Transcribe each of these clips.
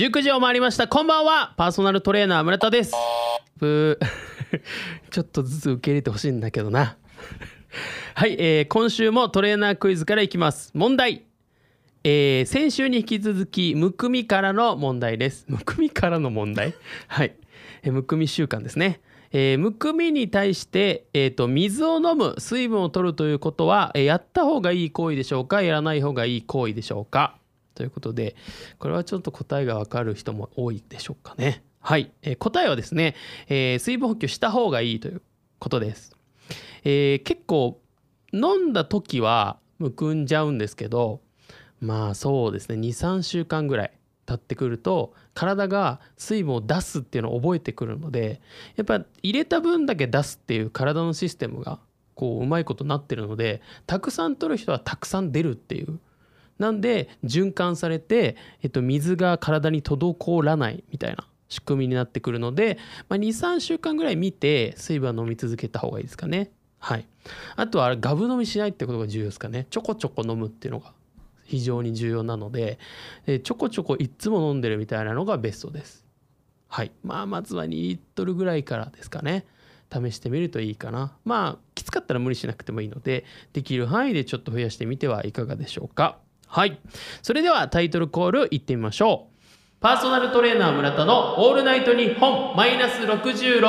19時を回りました。こんばんは。パーソナルトレーナー村田です。ブー。ちょっとずつ受け入れてほしいんだけどな。はい、えー今週もトレーナークイズからいきます。問題。えー先週に引き続きむくみからの問題です。むくみからの問題？はい、えーむくみ習慣ですね。えーむくみに対して、えーと水を飲む水分を取るということは、えーやった方がいい行為でしょうか？やらない方がいい行為でしょうか？ということでこれはちょっと答えがわかる人も多いでしょうかね。はい、えー答えはですね、えー水分補給した方がいいということです、えー結構飲んだ時はむくんじゃうんですけどまあそうですね23週間ぐらい経ってくると体が水分を出すっていうのを覚えてくるのでやっぱ入れた分だけ出すっていう体のシステムがこううまいことなってるのでたくさん取る人はたくさん出るっていうなんで循環されて、えっと、水が体に滞らないみたいな仕組みになってくるので、まあ、23週間ぐらい見て水分は飲み続けた方がいいですかね。はい、あとはガブ飲みしないってことが重要ですかね。ちょこちょこ飲むっていうのが非常に重要なのででちょこちょこいっつも飲んでるみたいなのがベストです。はい、まあまずは2リットルぐらいからですかね。試してみるといいかな。まあきつかったら無理しなくてもいいのでできる範囲でちょっと増やしてみてはいかがでしょうか。はい。それではタイトルコールいってみましょう。パーソナルトレーナー村田の「オールナイトニッポンマイナス66」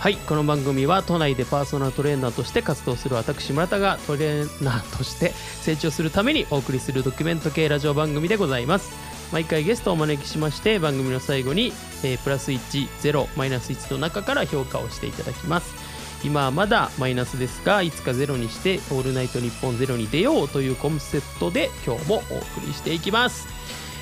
はい。この番組は都内でパーソナルトレーナーとして活動する私村田がトレーナーとして成長するためにお送りするドキュメント系ラジオ番組でございます。毎回ゲストをお招きしまして番組の最後に、えープラス10マイナス1の中から評価をしていただきます。今はまだマイナスですがいつかゼロにして「オールナイトニッポンゼロに出ようというコンセプトで今日もお送りしていきます、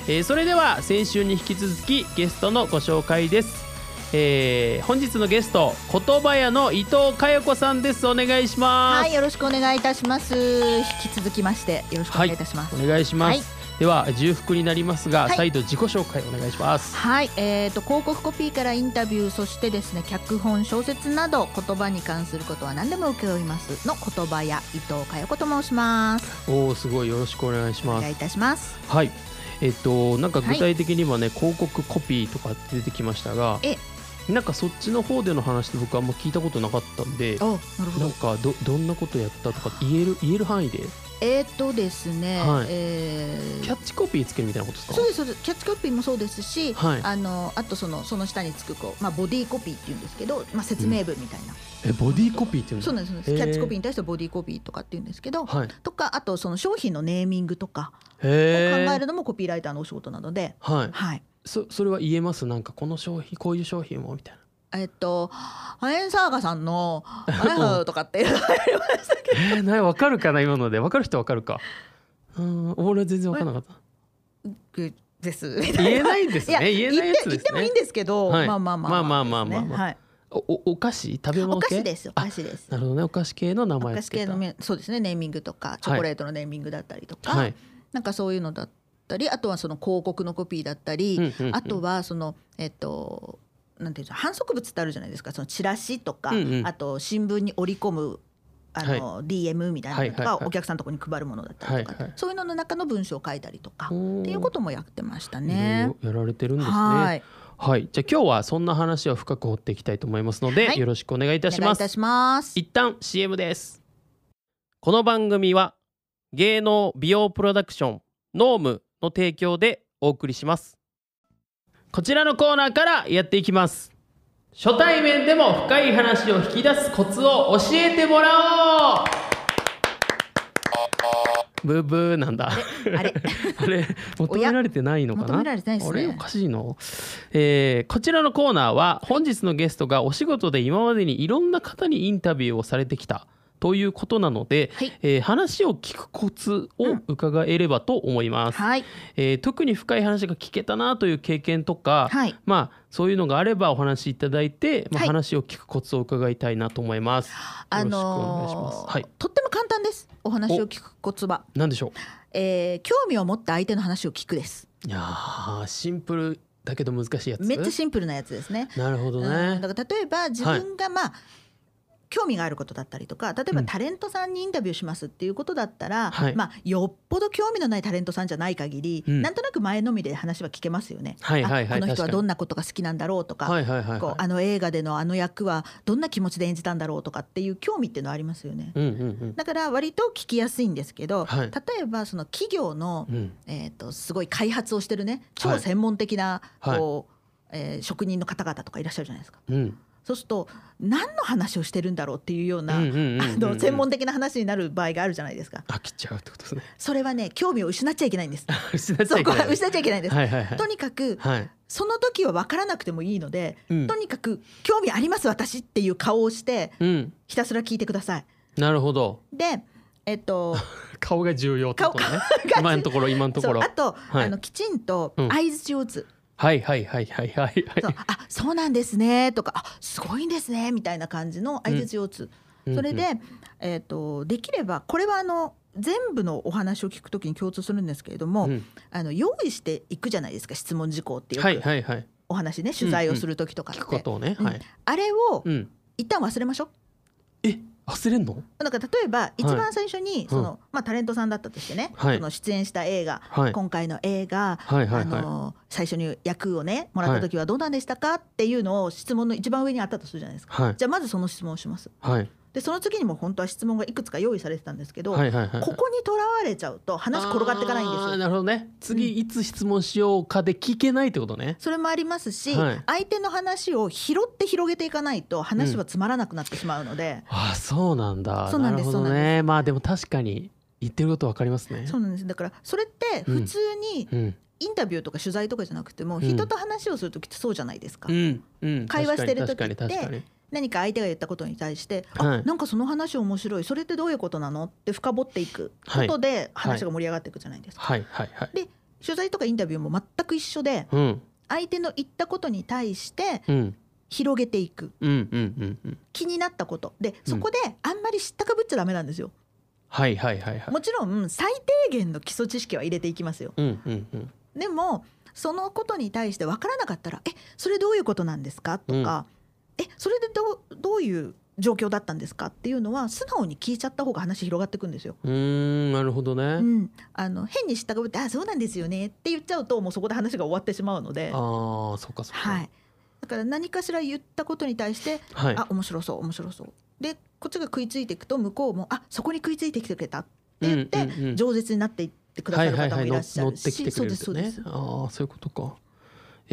えーそれでは先週に引き続きゲストのご紹介です。えー本日のゲスト言葉屋の伊藤佳代子さんです。お願いします。はい、よろしくお願いいたします。引き続きまして、よろしくお願いいたします。お願いします、はいでは重複になりますが、はい。再度自己紹介お願いします。はい、えっ、と広告コピーからインタビュー、そしてですね、脚本、小説など言葉に関することは何でも受け負います。の言葉屋伊藤佳代子と申します。おおすごい。よろしくお願いします。お願いいたします。はい。えっとなんか具体的にはね、広告コピーとか出てきましたがえ。なんかそっちの方での話って僕はあんま聞いたことなかったんでお、なるほなんど。かどどんなことやったとか言える言える範囲でえっ、とですね、はい。えーキャッチコピーつけるみたいなことですか？そうですそうです。キャッチコピーもそうですし、はい。あのあとそのその下につくこうまあボディーコピーって言うんですけど、まあ説明文みたいな、えボディーコピーっていうんそうなんですキャッチコピーに対してボディーコピーとかって言うんですけど、はい。とかあとその商品のネーミングとかを考えるのもコピーライターのお仕事なので、はい。はい。そそれは言えます？なんかこの商品こういう商品を？みたいなえっと、アエンサーガさんの「アイハウ」とかって言われましたけど。えー、な分かるかな今ので。分かる人分かるか。うん俺は全然分かんなかった。です。言えないんですね。言えないやつです、ね、言ってもいいんですけど、はい、まあまあまあまあまあまあまあ、まあ、はい。おお菓子食べ物お菓子ですお菓子です。なるほどね。お菓子系の名前お菓子系のそうですねネーミングとかチョコレートのネーミングだったりとか、はい、なんかそういうのだったりあとはその広告のコピーだったり、うん、あとはそのえっとなんていうんですか反則物ってあるじゃないですか。そのチラシとか、うんうん。あと新聞に織り込むあの、DM みたいなのとか、はいはいはい。お客さんのところに配るものだったりとか、はいはい。そういうのの中の文章を書いたりとかっていうこともやってましたいねやられてるんですね。はい。はい。じゃあ今日はそんな話を深く掘っていきたいと思いますので、はい。よろしくお願いいたします。いいたします。一旦 CM です。この番組は芸能美容プロダクションノームの提供でお送りしますこちらのコーナーからやっていきます。初対面でも深い話を引き出すコツを教えてもらおう。ブーブーなんだ。あれ？あれ求められてないのかな？求められてないですね。おかしいの、えーこちらのコーナーは本日のゲストがお仕事で今までにいろんな方にインタビューをされてきたということなので、はい。えー話を聞くコツを伺えればと思います、はい。えー特に深い話が聞けたなという経験とか、はい。まあそういうのがあればお話しいただいて、まあ、はい。話を聞くコツを伺いたいなと思います、あよろしくお願いします。のーはい。とっても簡単です。お話を聞くコツは、何でしょえー興味を持った相手の話を聞くです。ういやーシンプルだけど難しいやつ。めっちゃシンプルなやつですね。なるほどうん。ねだから例えば自分がまあ、興味があることだったりとか例えばうん。タレントさんにインタビューしますっていうことだったら、はい。まあ、よっぽど興味のないタレントさんじゃない限り、うん。なんとなく前のみで話は聞けますよね。はいはいはいあこの人はどんなことが好きなんだろうとか、はいはいはいはこうあの映画でのあの役はどんな気持ちで演じたんだろうとかっていう興味っていうのはありますよね。いうんうん。だから割と聞きやすいんですけど、はい。例えばその企業の、うん。うんえー、とすごい開発をしてるねはい。超専門的な、はい。こうえー職人の方々とかいらっしゃるじゃないですか。うんそうすると何の話をしてるんだろうっていうような、専門的な話になる場合があるじゃないですか。飽きちゃうってことですね。それはね興味を失っちゃいけないんです。失っちゃそいけない。失っちゃいけないんです。はいはいはい。とにかくはい。その時は分からなくてもいいので、うん。とにかく興味あります私っていう顔をしてうん。ひたすら聞いてください。なるほど。でえっと 顔が重要ってことね。顔今のところ今のところ。あと、はい。あのきちんとうん。相槌を打つ。はいはいはいはいはいはい。そうあそうなんですね。とかあすごいんですね。みたいな感じの相槌を打つ、うん。それで、えー、とできればこれはあの全部のお話を聞くときに共通するんですけれども、うん。あの用意していくじゃないですか質問事項っていう、はいはいはい。お話ね取材をする時とかって、聞くことをねうん。はいあれをうん。一旦忘れましょう。え忘れんの？だから例えば一番最初にその、まあ、タレントさんだったとしてね、はい。その出演した映画、はい。今回の映画、はいはいはい。あの最初に役をねもらった時はどうなんでしたかっていうのを質問の一番上にあったとするじゃないですか。はい。じゃあまずその質問をします。はいでその次にも本当は質問がいくつか用意されてたんですけど、はいはいはい。ここにとらわれちゃうと話転がっていかないんですよ。なるほどね。次いつ質問しようかで聞けないってことね。それもありますし、はい。相手の話を拾って広げていかないと話はつまらなくなってしまうので、あそうなんだ。そうなんでするほどそうなんねまあでも確かに言ってることわかりますね。そうなんです。だからそれって普通にうん。インタビューとか取材とかじゃなくても、ん。人と話をする時ってそうじゃないですか。うん。うん。会話してる時って何か相手が言ったことに対して、はい。あなんかその話面白いそれってどういうことなのって深掘っていくことで話が盛り上がっていくじゃないですか。はいはいはい。で取材とかインタビューも全く一緒でうん。相手の言ったことに対してうん。広げていく。うんうんうんうん。気になったこと。でそこであんまり知ったかぶっちゃダメなんですよ。はいはいはいはい。もちろん最低限の基礎知識は入れていきますよ。うんうんうん。でもそのことに対して分からなかったら「えそれどういうことなんですか?」とか「えそれでどうどういう状況だったんですか?」っていうのは素直に聞いちゃった方が話広がっていくんですよ。うーんなるほどね、うん、あの変に知ったかぶって「あそうなんですよね」って言っちゃうともうそこで話が終わってしまうので、ああそっかそっか。はい、だから何かしら言ったことに対して「はい。あ面白そう面白そう」でこっちが食いついていくと向こうも「あそこに食いついてきてくれた」って言って、うんうんうん。饒舌になっていってくださる方もいらっしゃるし、乗ってきてくれるそうですそうです。あそういうことか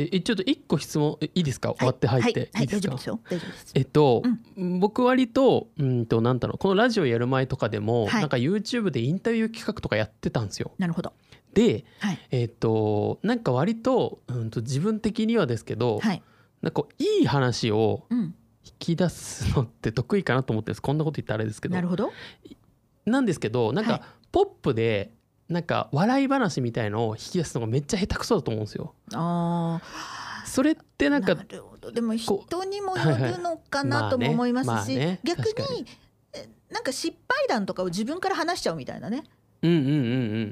ええちょっと一個質問えいいですか？終わって入って、はい。はい。い、いですか？大丈夫ですよ。大丈夫です。えっと、僕割とうんとなんだろう。このラジオやる前とかでも、はい。なんか YouTube でインタビュー企画とかやってたんですよ。なるほど。ではい。えっとなんか割と,、うん、と自分的にはですけど、はい。なんかいい話をうん。引き出すのって得意かなと思ってるんです。こんなこと言ったらあれですけど。なるほど。なんですけどなんはい。かポップでなんか笑い話みたいのを引き出すのがめっちゃ下手くそだと思うんですよ。あそれってあ。なんかるほど。でもこ人にもよるのかなとも思いますし逆にえなんか失敗談とかを自分から話しちゃうみたいなね。うんうんうんうんう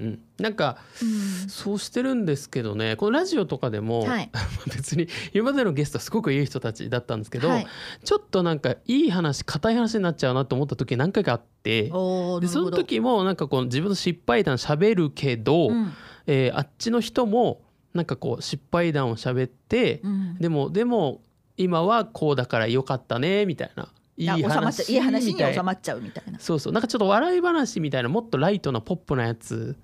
ん。なんかうん。そうしてるんですけどね。このラジオとかでも、はい。別に今までのゲストはすごくいい人たちだったんですけど、はい。ちょっとなんかいい話硬い話になっちゃうなと思った時何回かあってでその。時もなんかこう自分の失敗談喋るけど、なるほどえーあっちの人もなんかこう失敗談を喋って、うん。うんでもでも今はこうだからよかったねみたいないい話いい話に収まっちゃうみたいな。そうそうなんかちょっと笑い話みたいなもっとライトなポップなやつ。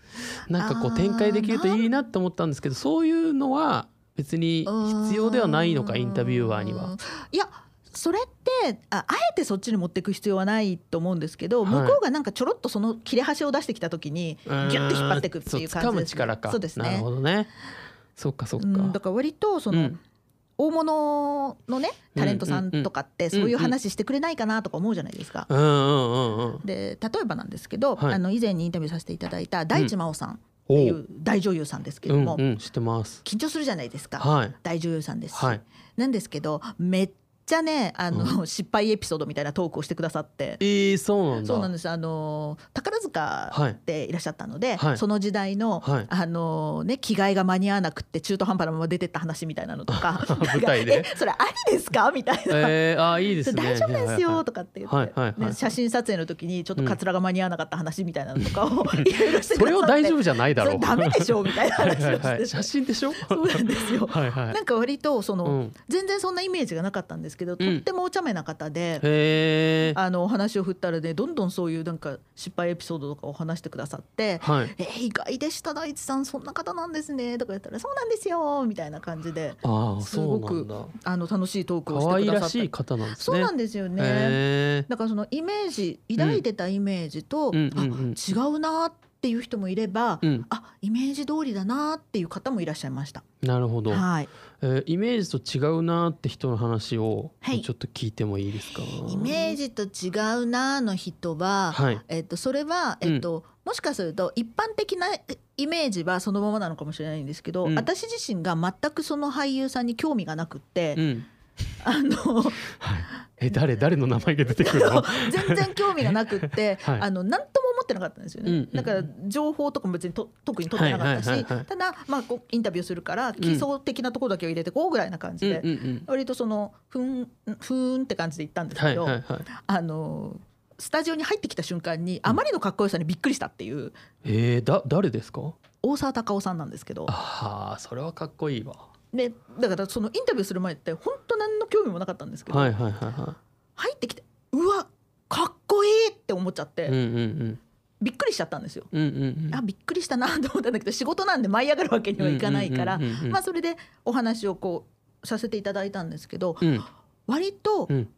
なんかこう展開できるといいなって思ったんですけどそういうのは別に必要ではないのかインタビュアーには。。いやそれってああえてそっちに持っていく必要はないと思うんですけど、はい。向こうがなんかちょろっとその切れ端を出してきた時にギュッと引っ張っていくっていう感じです、力か。そうですなるねほどね。そっかそっか、うんだから割とその、うん大物のねタレントさんとかってそういう話してくれないかなとか思うじゃないですか。で例えばなんですけど、はい。あの以前にインタビューさせていただいた大地真央さんっおていう大女優さんですけども、うんうん知ってます。緊張するじゃないですか、はい。大女優さんですし、はい。なんですけどめっちゃねあの、失敗エピソードみたいなトークをしてくださって。えー、そうなんだ。そうなんです。あの宝塚でいらっしゃったので、はい。その時代の、はい。あのね着替えが間に合わなくって中途半端なまま出てった話みたいなのとか。舞台で？それありですか？みたいな。えー、あーいいですね。大丈夫ですよ？とかって言って、はいはいはいね写真撮影の時にちょっとカツラが間に合わなかった話みたいなのとかをいろいろしてくださって。それを大丈夫じゃないだろう。ダメでしょ？みたいな話をして。はい写真でしょそうなんですよ。はいはいなんか割とその、うん。全然そんなイメージがなかったんですけど、とってもお茶目な方で。あのお話を振ったらねどんどんそういうなんか失敗エピソードとかを話してくださってはい「えー意外でした大地さんそんな方なんですね」とか言ったら「そうなんですよ」みたいな感じですごくあの楽しいトークをしてくださったらしい方なんですそうねなんですよね。へだからそのイメージ抱いてたイメージと、うんうんうん。うんあ違うなっていう人もいれば、ーうん。あイメージ通りだなっていう方もいらっしゃいました。なるほど、はい、えーイメージと違うなって人の話をはい。ちょっと聞いてもいいですか、イメージと違うなの人は、はい。えっと、それは、えっともしかすると一般的なイメージはそのままなのかもしれないんですけど、うん。私自身が全くその俳優さんに興味がなくって、うん あのはい、え誰誰の名前が出てくるの？全然興味がなくって、はい。あの何とも思ってなかったんですよね、うんうん。だから情報とかも別にと特に取ってなかったし、はいはいはいはい。ただ、まあ、こうインタビューするから基礎的なところだけを入れてこうぐらいな感じで、うんうんうん割とそのふんふーんって感じで行ったんですけど、はいはいはい。あのスタジオに入ってきた瞬間にあまりのかっこよさにびっくりしたっていうえー、だ誰ですか？大沢たかおさんなんですけど。ああそれはかっこいいわでだからそのインタビューする前って本当何の興味もなかったんですけど、はいはいはいは入ってきてうわかっこいいって思っちゃって、いうんうん。びっくりしちゃったんですよ。うんうんうん。うんあびっくりしたなと思ったんだけど仕事なんで舞い上がるわけにはいかないから、それでお話をこうさせていただいたんですけどうん。割とうん。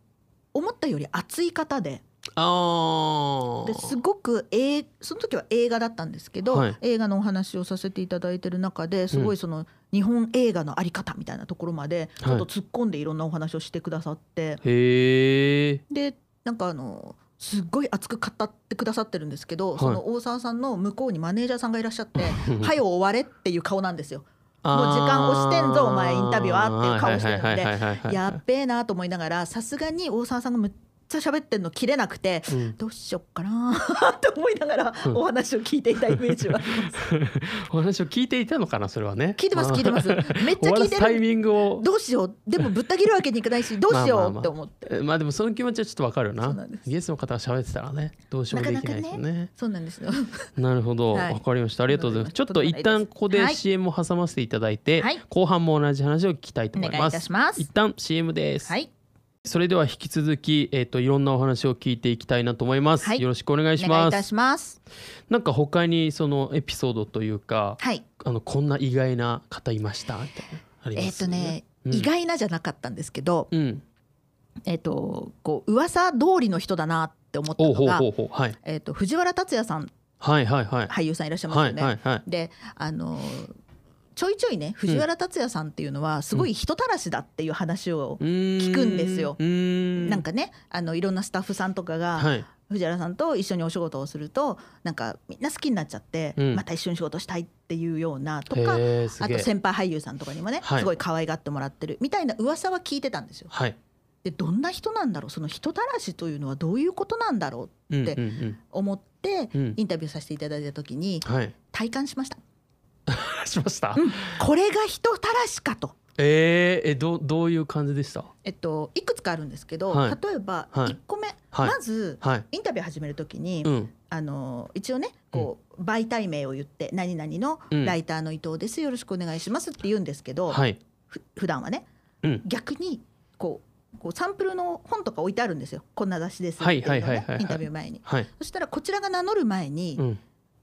思ったより熱い方でああですごく、えーその時は映画だったんですけど、はい。映画のお話をさせていただいてる中ですごいその日本映画のあり方みたいなところまでちょっと突っ込んでいろんなお話をしてくださって、へえでなんかあのすっごい熱く語ってくださってるんですけど、い。その大沢さんの向こうにマネージャーさんがいらっしゃって「はよ終われ」っていう顔なんですよ。もう時間押してんぞお前インタビュアーっていう顔してるんででやっべえなと思いながらさすがに大沢さんがむっちゃ喋ってんの切れなくてうん。どうしよっかな って思いながらうん。お話を聞いていたイメージは。お話を聞いていたのかなそれはね。聞いてます聞いてます。めっちゃ聞いてすタイるミングを。どうしよう。でもぶった切るわけにいかないし どうしようって思って。えまあでもその気持ちはちょっとわかるな。ゲストの方が喋ってたらねどうしようもできないですよね。そうなんですよ。ななるほど、わ、はい。かりました。ありがとうございます。ちょっと一旦ここではい。CM を挟ませていただいて、はい。後半も同じ話を聞きたいと思います。たします。一。旦 CM です、はいそれでは引き続きえっ、といろんなお話を聞いていきたいなと思います、はい。よろしくお願いしお願いします。なんか他にそのエピソードというかはい。あのこんな意外な方いました？みたいなありえっ、ますとね、うん。意外なじゃなかったんですけど、うん。えっ、とこう噂通りの人だなって思ったのが、ほうほうはい。えっ、と藤原竜也さんはいはいはい。俳優さんいらっしゃいますはいよね。はいはい。であのちょいちょいね藤原竜也さんっていうのはすごい人たらしだっていう話を、聞くんですよ。うん。なんかねあのいろんなスタッフさんとかが、はい。藤原さんと一緒にお仕事をするとなんかみんな好きになっちゃって、うん。また一緒に仕事したいっていうようなとかあと先輩俳優さんとかにもね、はい。すごい可愛がってもらってるみたいな噂は聞いてたんですよ。はい。でどんな人なんだろう？その人たらしというのはどういうことなんだろううんでうんうん。思って、うん。インタビューさせていただいた時にはい。体感しました。しました、うん。これが人たらしかと。えー、えどうどういう感じでした？えっと、いくつかあるんですけど、はい。例えばはい。1個目、はい。まずはい。インタビュー始める時に、うん。あの一応ねこう媒体名を言って「何々のライターの伊藤ですよろしくお願いします」って言うんですけど、はい。ふ普段はねうん。逆にこうこうサンプルの本とか置いてあるんですよ。こんな雑誌ですってはいいうのをねインタビュー前に。はい。そしたらこちらが名乗る前に、うん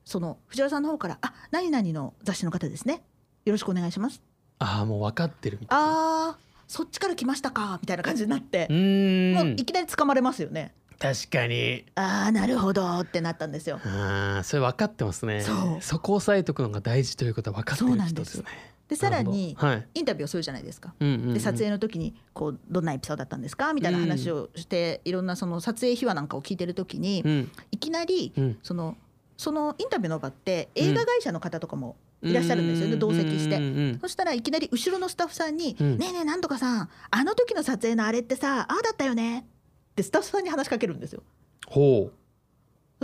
その藤原さんの方から「あ何々の雑誌の方ですね。よろしくお願いします」ああもう分かってるみたいな。あーそっちから来ましたかみたいな感じになって。う、ーん。もういきなり掴まれますよね。確かに。ああなるほどってなったんですよ。ああそれ分かってますね。そう。こを押さえとくのが大事ということは分かってるそうなんで人ですすねでさらになるほどはい。インタビューをするじゃないですか。うんうんうん。で撮影の時にこうどんなエピソードだったんですかみたいな話をして、いろんなその撮影秘話なんかを聞いてる時に、うん。いきなりうん。そのそのインタビューの場って映画会社の方とかもいらっしゃるんですよね同席して。うんうんうんそしたらいきなり後ろのスタッフさんに「うん。ねえねえなんとかさんあの時の撮影のあれってさああだったよね」ってスタッフさんに話しかけるんですよ。ほ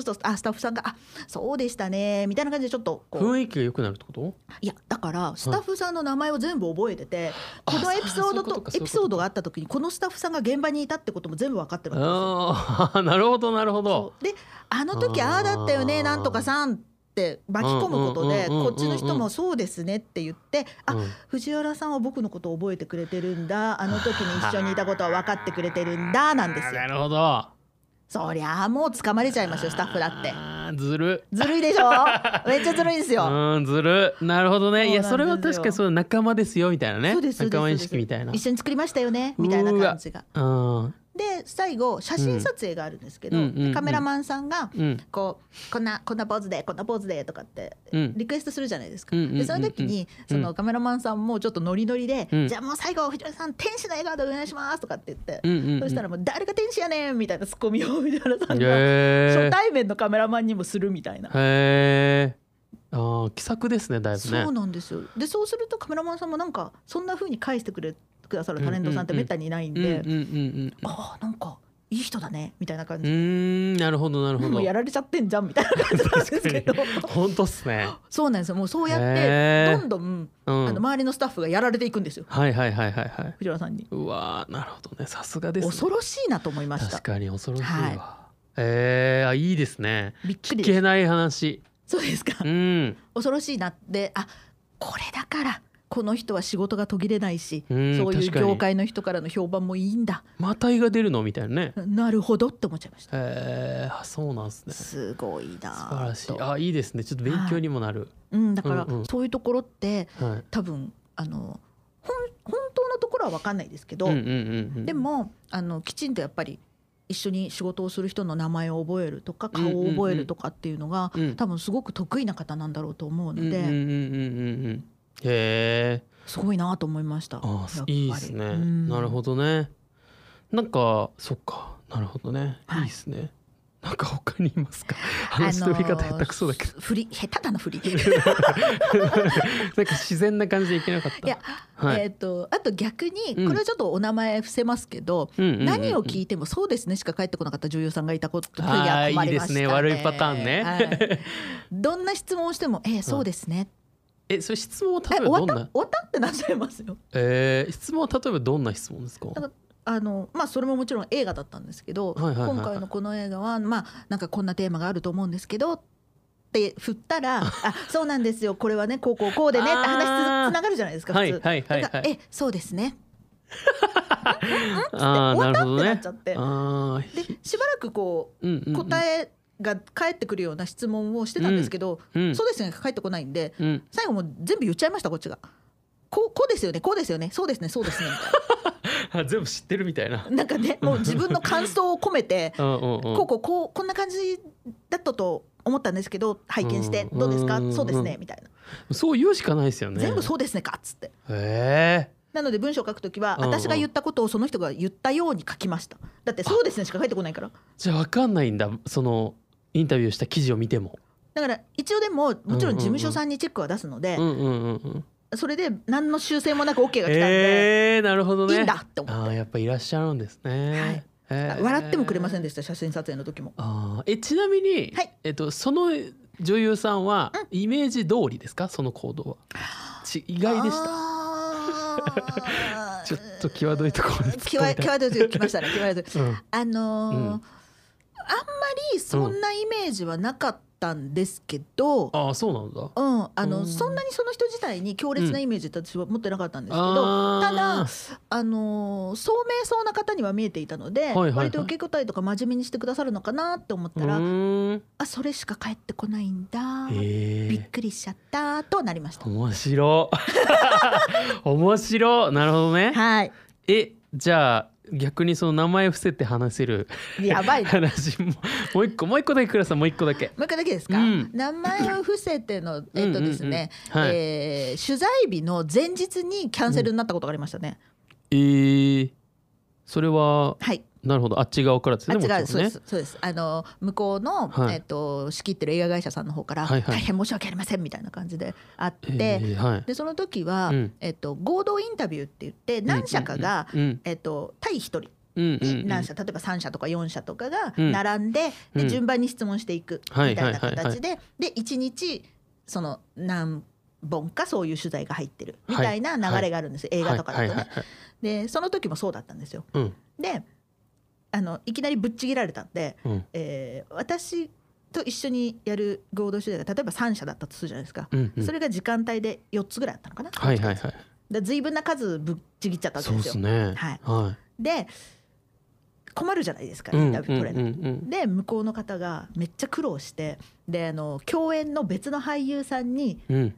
そうするとあスタッフさんが「あそうでしたね」みたいな感じでちょっとうこう。雰囲気が良くなるってこと？いやだからスタッフさんの名前を全部覚えてて、あこのエピソードとエピソードがあった時にこのスタッフさんが現場にいたってことも全部分かってるわけですよ。ああなるほどなるほど。であの時ああだったよねなんとかさんって巻き込むことでこっちの人もそうですねって言ってあうん。藤原さんは僕のことを覚えてくれてるんだあの時に一緒にいたことは分かってくれてるんだなんですよ。なるほどそりゃあもう掴まれちゃいますよスタッフだって。ずる。ずるいでしょ？めっちゃずるいですよ。うんずる。なるほどね。いやそれは確かにそう仲間ですよみたいなね。仲間意識みたいな。一緒に作りましたよねみたいな感じが。うんで最後写真撮影があるんですけど、カメラマンさんがうん。こうこんなこんなポーズでこんなポーズでとかってうん。リクエストするじゃないですか。でその時にそのカメラマンさんもちょっとノリノリで、うん。じゃあもう最後藤原さん天使の笑顔でお願いしますとかって言って、そしたらもう誰が天使やねんみたいなツッコミを藤原さんが初対面のカメラマンにもするみたいな。へえあー気さくですねだいぶね。そうなんですよ。でそうするとカメラマンさんもなんかそんな風に返してくれくださるタレントさんってめったにいないんで、ああなんかいい人だねみたいな感うじ、ーん。なるほどなるほど。もうやられちゃってんじゃんみたいな感じなんですけど。本当っすね。そうなんですよ。もうそうやってどんどん、うん。あの周りのスタッフがやられていくんですよ。はいはいはいはいはい。藤原さんに。うわーなるほどね。さすがですね。恐ろしいなと思いました。確かに恐ろしいわ、はえー、あいいですね。びっくりです。聞けない話。そうですか。うん。恐ろしいな。ってあこれだからこの人は仕事が途切れないし、うんそういう業界の人からの評判もいいんだ。また胃が出るの？みたいなね。なるほどって思っちゃいました。えー、あそうなんですね。素すごいな晴らしい。とあいいですね。ちょっと勉強にもなる、うん、だからうんうん。そういうところってはい。多分あの本本当のところは分かんないですけど、うんうんうんうんでもあのきちんとやっぱり一緒に仕事をする人の名前を覚えるとか顔を覚えるとかっていうのが、うん。多分すごく得意な方なんだろうと思うので、うんうんうんうんうんうんへえすごいなと思いました。あいいですね、うん。なるほどね。なんかそっか。なるほどね、はい。い、いですね。なんか他にいますか？話の振り方下手くそだけど、振り下手だな振り。なんか自然な感じでいけなかった。いや、はい。えっ、とあと逆にうん。これはちょっとお名前伏せますけど、何を聞いてもそうですねしか返ってこなかった女優さんがいたこと時は困りましたね。いいですね。悪いパターンね。はい。どんな質問をしても、えー、そうですね。えそれ質問は例えばどんな？終わった？ってなっちゃいますよ。えー、質問は例えばどんな質問ですか？あのまあそれももちろん映画だったんですけど、はいはいはいはい。今回のこの映画はまあなんかこんなテーマがあると思うんですけどって振ったら「あそうなんですよこれはねこうこうこうでね」って話つつながるじゃないですか普通。はいはいはい。はいえそうですね」ああ終わったってななるほどね。っちゃって。あでしばらくこーうんうんううん。答えが返ってくるような質問をしてたんですけど「うん。そうですね」が返ってこないんでうん。最後もう全部言っちゃいましたこっちが。こうこうですよね。こうですよね。そうですね。そうですね。みたいあ全部知ってるみたいな。ななんかね もう自分の感想を込めてこうこうこうこんな感じだったと思ったんですけど拝見してうんどうですか？うんそうですねみたいな。そう言うしかないですよね。全部そうですねかっつって。へえ。なので文章を書くときは私が言ったことをその人が言ったように書きました。だってそうですねしか書いてこないから。じゃあ分かんないんだ。そのインタビューした記事を見ても。だから一応でももちろん事務所さんにチェックは出すのでうんうんうんうんそれで何の修正もなく OK が来たんでえー、なるほどね。いいんだって思って。あーやっぱいらっしゃるんですね、はい。へー。笑ってもくれませんでした写真撮影の時も。あー。えちなみに、はい。えっと、その女優さんはイメージ通りですか？その行動は。ち意外でした。た ちょっと際どいところで際際どいとこ来ましたね。際どい。うん。あのーうんあんまりそんなイメージはなかったんですけど、ああそうなんだ。うん、あの、うん。そんなにその人自体に強烈なイメージって私は持ってなかったんですけど、あー。ただあのー聡明そうな方には見えていたので、はいはい割と受け答えとか真面目にしてくださるのかなって思ったら、うーん。あそれしか返ってこないんだ、びっくりしちゃったとなりました。面白 面白なるほどね。はい。えじゃあ逆にその名前伏せて話せるやばいな話ももう一個もう一個だけくださいもう一個だけ。もう一回だけですか、うん。名前を伏せてのえっとですね、取材日の前日にキャンセルになったことがありましたね、えー、それははいなるほど。あっち側からですねあ違う、そうです。そうです。あの向こうの、はい。えっと仕切ってる映画会社さんの方から、はいはい大変申し訳ありませんみたいな感じであって、えーはい。でその時は、うん。えっと合同インタビューって言って何社かが、うんえっと対一人。うんうんうん。に何社例えば3社とか4社とかがうん。並んで,、うん。で順番に質問していくはいみたいなはいはい。はい形でで1日その何本かそういう取材が入ってるみたいな流れがあるんですよ、映画とかだとね。はいはいはいはい。でその時もそうだったんですよ。うん。であのいきなりぶっちぎられたんで、うん。えー私と一緒にやる合同取材が例えば3社だったとするじゃないですか、うんうん。それが時間帯で4つぐらいあったのかな。はいはいはい。で随分な数ぶっちぎっちゃったわけでよ。ですすね。はい。はで困るじゃないですかいインタビュー取れない。うんうんうんで向こうの方がめっちゃ苦労してであの共演の別の俳優さんにうんうん。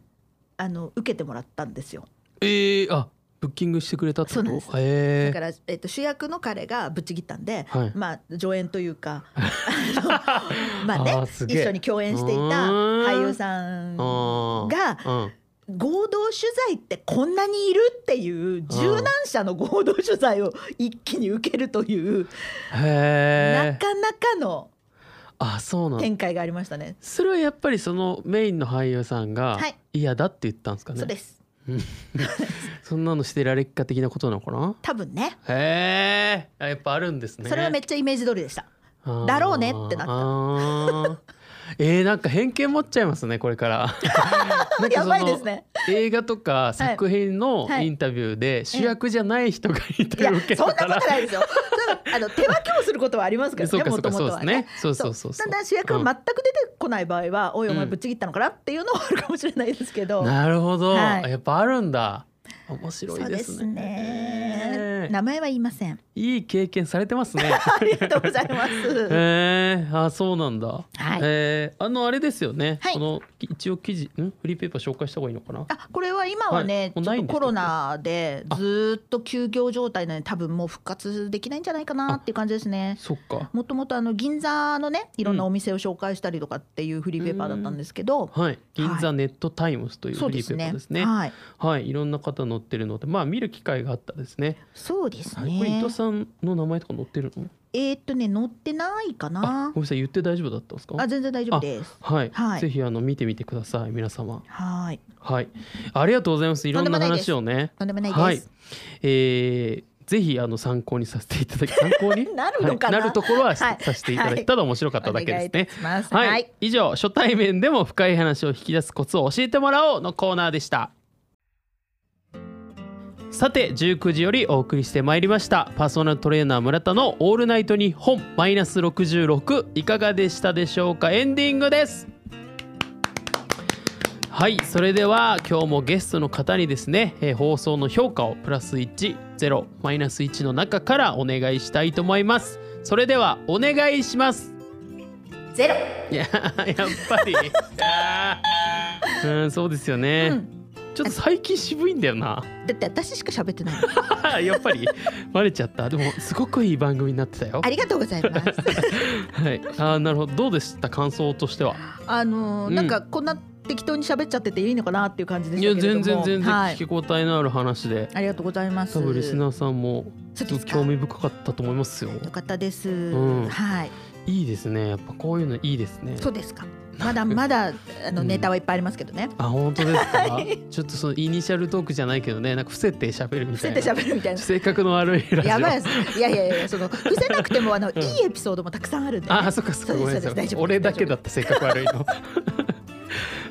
あの受けてもらったんですよ。えー、あブッキングしてくれたってこと？そうなんです。へえ。だから、えっと、主役の彼がぶっちぎったんで、はい。まあ助演というか まあね一緒に共演していた俳優さんあが合同取材ってこんなにいるっていう柔軟者の合同取材を一気に受けるというなかなかのあそうなん。だ展開がありましたね。それはやっぱりそのメインの俳優さんがはい。嫌だって言ったんですかね、そうです そんなのしてられっか的なことなのかな？多分ね。へえやっぱあるんですね。それはめっちゃイメージ通りでした。だろうねってなったえー、なんか偏見持っちゃいますねこれから。なんかやばいですね。映画とか作品のはいインタビューで主役じゃない人がインタビューを受けいやそんなことないですよ。あの手分けをすることはありますからね。そうかそうかもともとはそうですね。ね。そうそうそうただ主役が全く出てこない場合は、おいお前ぶっちぎったのかなっていうのはあるかもしれないですけど。なるほど、はい。やっぱあるんだ面白いですね。ね。名前は言いません。いい経験されてますね。ありがとうございます。えー、あそうなんだ、はい。えーあのあれですよね、はい。この一応記事ん？フリーペーパー紹介した方がいいのかな？あこれは今はね、はい。コロナでずーっと休業状態なので多分もう復活できないんじゃないかなっていう感じですね。そっか。もともとあの銀座のねいろんなお店を紹介したりとかっていうフリーペーパーだったんですけど、はい。銀座ネットタイムズというフリーペーパーですね。はい。はい。いろんな方載ってるのでまあ見る機会があったですね。そうですはい。これ伊ね藤さんの名前とか載ってるの？えーっとね載ってないかあなごめんなさい言って大丈夫だったんですか？あ全然大丈夫です。はい、はい。ぜひあの見てみてください皆様。はい。はい。ありがとうございます。いろんな話をね。とんでもないです、はい。えーぜひあの参考にさせていただき 参考に？なるのかな？はい、なるところはしはい。させていただいて、はいただ面白かっただけですね。はい、はい。以上初対面でも深い話を引き出すコツを教えてもらおうのコーナーでしたさて19時よりお送りしてまいりました。パーソナルトレーナー村田のオールナイトニッポンマイナス66いかがでしたでしょうか？エンディングです。はいそれでは今日もゲストの方にですね、えー放送の評価をプラス10マイナス1の中からお願いしたいと思います。それではお願いします。ゼロ。いややっぱり。うんそうですよね、うんちょっと最近渋いんだよな。だって私しか喋ってない やっぱり。バレちゃった。でもすごくいい番組になってたよ。ありがとうございます。はい。あーなるほど。どうでした？感想としては。あのーうん。なんかこんな適当に喋っちゃってていいのかなっていう感じでいや全然全然はい。聞き応えのある話で、ありがとうございます。多分リスナーさんもそうですか興味深かったと思いますよ。よかったです、ん。はい。いいですね。やっぱこういうのいいですね。そうですかまだまだあのうん。ネタはいっぱいありますけどね、あ本当ですか、はい。ちょっとそのイニシャルトークじゃないけどねなんか伏せて喋るみ伏せたいな。て喋るみたいな。性格の悪いやばいです。いやいやいやその伏せなくてもあの、いいエピソードもたくさんあるんで、ね、あそっかそっか。ごめんなさい。俺だけだった性格悪いの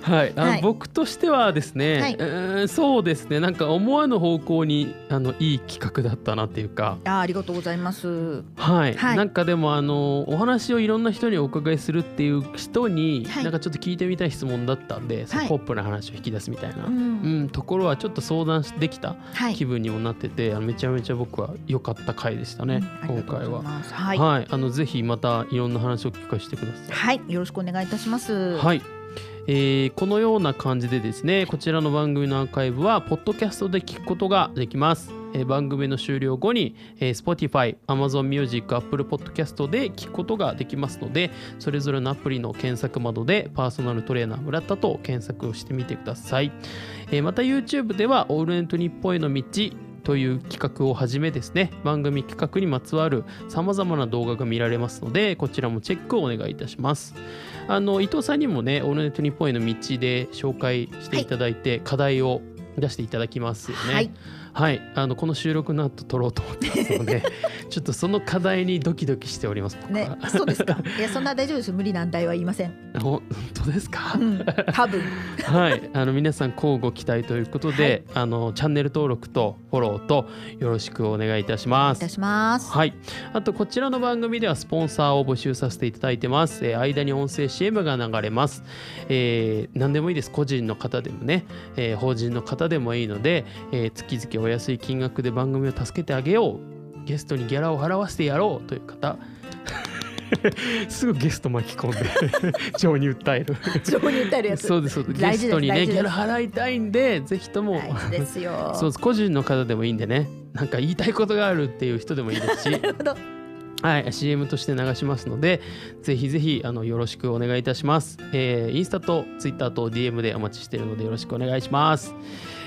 はい、はい。僕としてはですね、はい。そうですね。なんか思わぬ方向にあのいい企画だったなっていうか。あありがとうございます。はい、はい。なんかでもあのお話をいろんな人にお伺いするっていう人に、はい。なんかちょっと聞いてみたい質問だったんで、はい。ポップな話を引き出すみたいな、ううんんところはちょっと相談できたはい。気分にもなってて、めちゃめちゃ僕は良かった回でしたね、うん今回は。はい、あのぜひまたいろんな話を聞かせてください。はい、よろしくお願いいたします。はい、えーこのような感じでですねこちらの番組のアーカイブはポッドキャストで聞くことができます、えー番組の終了後に、えー Spotify、Amazon Music、Apple Podcast で聞くことができますのでそれぞれのアプリの検索窓でパーソナルトレーナー村田と検索をしてみてください、えまた YouTube ではオールナイトニッポンへの道という企画をはじめですね番組企画にまつわるさまざまな動画が見られますのでこちらもチェックをお願いいたします。あの伊藤さんにもね「オールネット日本への道」で紹介していただいて、課題を出していただきますよね。はいはい、あのこの収録の後撮ろうと思ってますので ちょっとその課題にドキドキしております僕ねは、そうですか。いや、そんな大丈夫ですよ。無理難題は言いません。本当ですか？う、ん、多分。はい、あの皆さん交互期待ということで、あのチャンネル登録とフォローとよろしくお願いいたします。いたします。はい、あとこちらの番組ではスポンサーを募集させていただいてます。えー間に音声 CM が流れます。えー何でもいいです。個人の方でもね、えー法人の方でもいいので、えー月々お安い金額で番組を助けてあげよう。ゲストにギャラを払わせてやろうという方。すぐゲスト巻き込んで 情に訴える。情に訴えるやつ。そうですそうですゲストにねギャラ払いたいんでぜひとも大事ですよ。そうです個人の方でもいいんでねなんか言いたいことがあるっていう人でもいいですしなるほど。はい CM として流しますのでぜひぜひあのよろしくお願いいたします、えーインスタとツイッターと DM でお待ちしているのでよろしくお願いします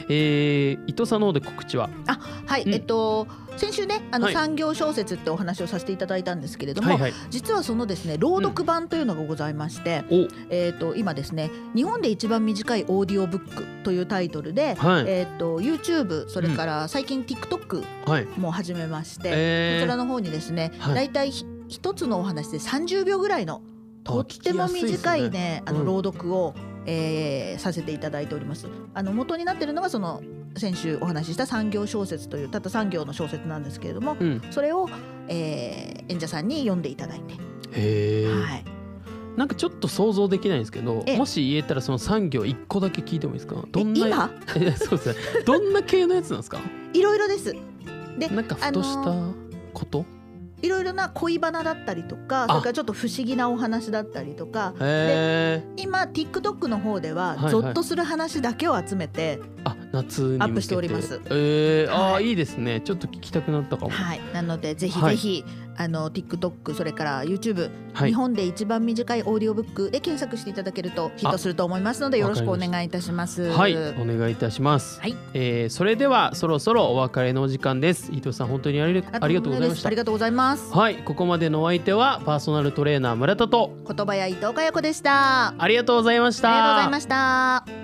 えー伊藤さんの方で告知は？あ、はい、うん。えっと先週ね、あのはい。産業小説ってお話をさせていただいたんですけれども、はいはい。実はそのですね朗読版というのがございまして、お。えっと今ですね日本で一番短いオーディオブックというタイトルで、はい。えっと YouTube それから最近 TikTok はい。も始めまして、えー。こちらの方にですね、はい。だいたいひ一つのお話で30秒ぐらいのとっても短いねあのうん。朗読を、えーさせていただいております。あの元になっているのがその先週お話しした産業小説というたった産業の小説なんですけれども、うん。それを、えー演者さんに読んでいただいて、へえ、はい、なんかちょっと想像できないんですけどええ。もし言えたらその産業一個だけ聞いてもいいですか？どんなえ今？えそうですね。どんな系のやつなんですか？いろいろです。でなんかふとしたこと、いろいろな恋バナだったりとかそれからちょっと不思議なお話だったりとか。へえ今 TikTok の方でははいはい。ゾッとする話だけを集めて、あ夏アップしておりますえー、あー、はいいいですねちょっと聞きたくなったかもはい、なのでぜひはいぜひ、あの TikTok それから YouTube、はい日本で一番短いオーディオブックで検索していただけるとヒットすると思いますのでよろしくお願いいたします。はい、お願いいたします。はいえーそれではそろそろお別れのお時間です。伊藤さん本当にありありがとうございましたあり。がとうございます。はい、ここまでのお相手はパーソナルトレーナー村田と言葉や伊藤佳代子でした。あありがとうございました。りがとうございました。